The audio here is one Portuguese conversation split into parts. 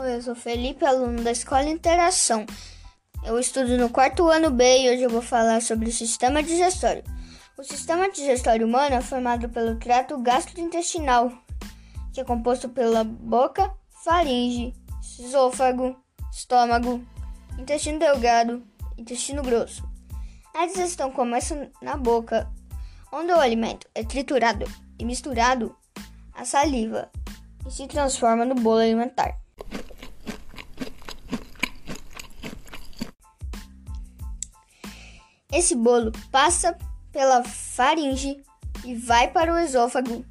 Oi, eu sou Felipe, aluno da Escola Interação. Eu estudo no quarto ano B e hoje eu vou falar sobre o sistema digestório. O sistema digestório humano é formado pelo trato gastrointestinal, que é composto pela boca, faringe, esôfago, estômago, intestino delgado, intestino grosso. A digestão começa na boca, onde o alimento é triturado e misturado à saliva e se transforma no bolo alimentar. Esse bolo passa pela faringe e vai para o esôfago,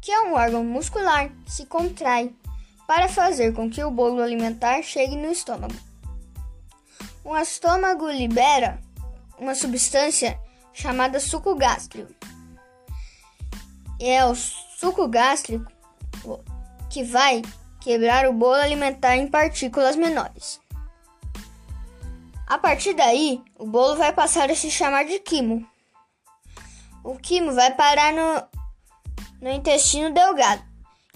que é um órgão muscular que se contrai para fazer com que o bolo alimentar chegue no estômago. O estômago libera uma substância chamada suco gástrico. É o suco gástrico que vai quebrar o bolo alimentar em partículas menores. A partir daí, o bolo vai passar a se chamar de quimo. O quimo vai parar no, no intestino delgado,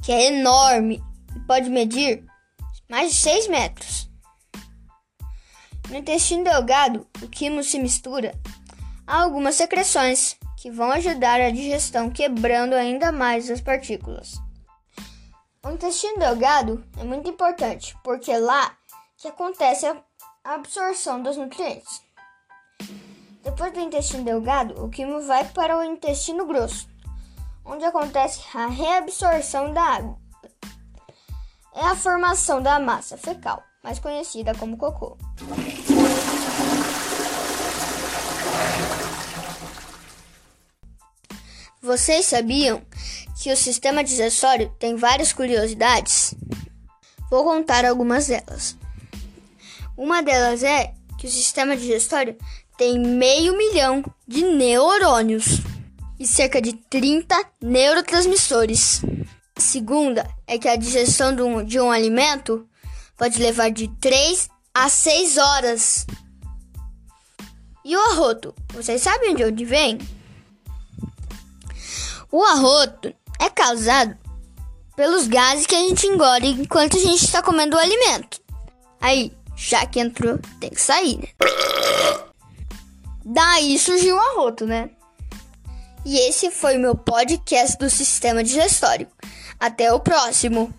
que é enorme e pode medir mais de 6 metros. No intestino delgado, o quimo se mistura a algumas secreções que vão ajudar a digestão, quebrando ainda mais as partículas. O intestino delgado é muito importante porque é lá que acontece a absorção dos nutrientes. Depois do intestino delgado, o quimo vai para o intestino grosso, onde acontece a reabsorção da água. É a formação da massa fecal, mais conhecida como cocô. Vocês sabiam que o sistema digestório tem várias curiosidades? Vou contar algumas delas. Uma delas é que o sistema digestório tem meio milhão de neurônios e cerca de 30 neurotransmissores. A segunda é que a digestão de um, de um alimento pode levar de 3 a 6 horas. E o arroto? Vocês sabem de onde vem? O arroto é causado pelos gases que a gente engole enquanto a gente está comendo o alimento. Aí, já que entrou, tem que sair, né? Daí surgiu o arroto, né? E esse foi o meu podcast do Sistema Digestório. Até o próximo!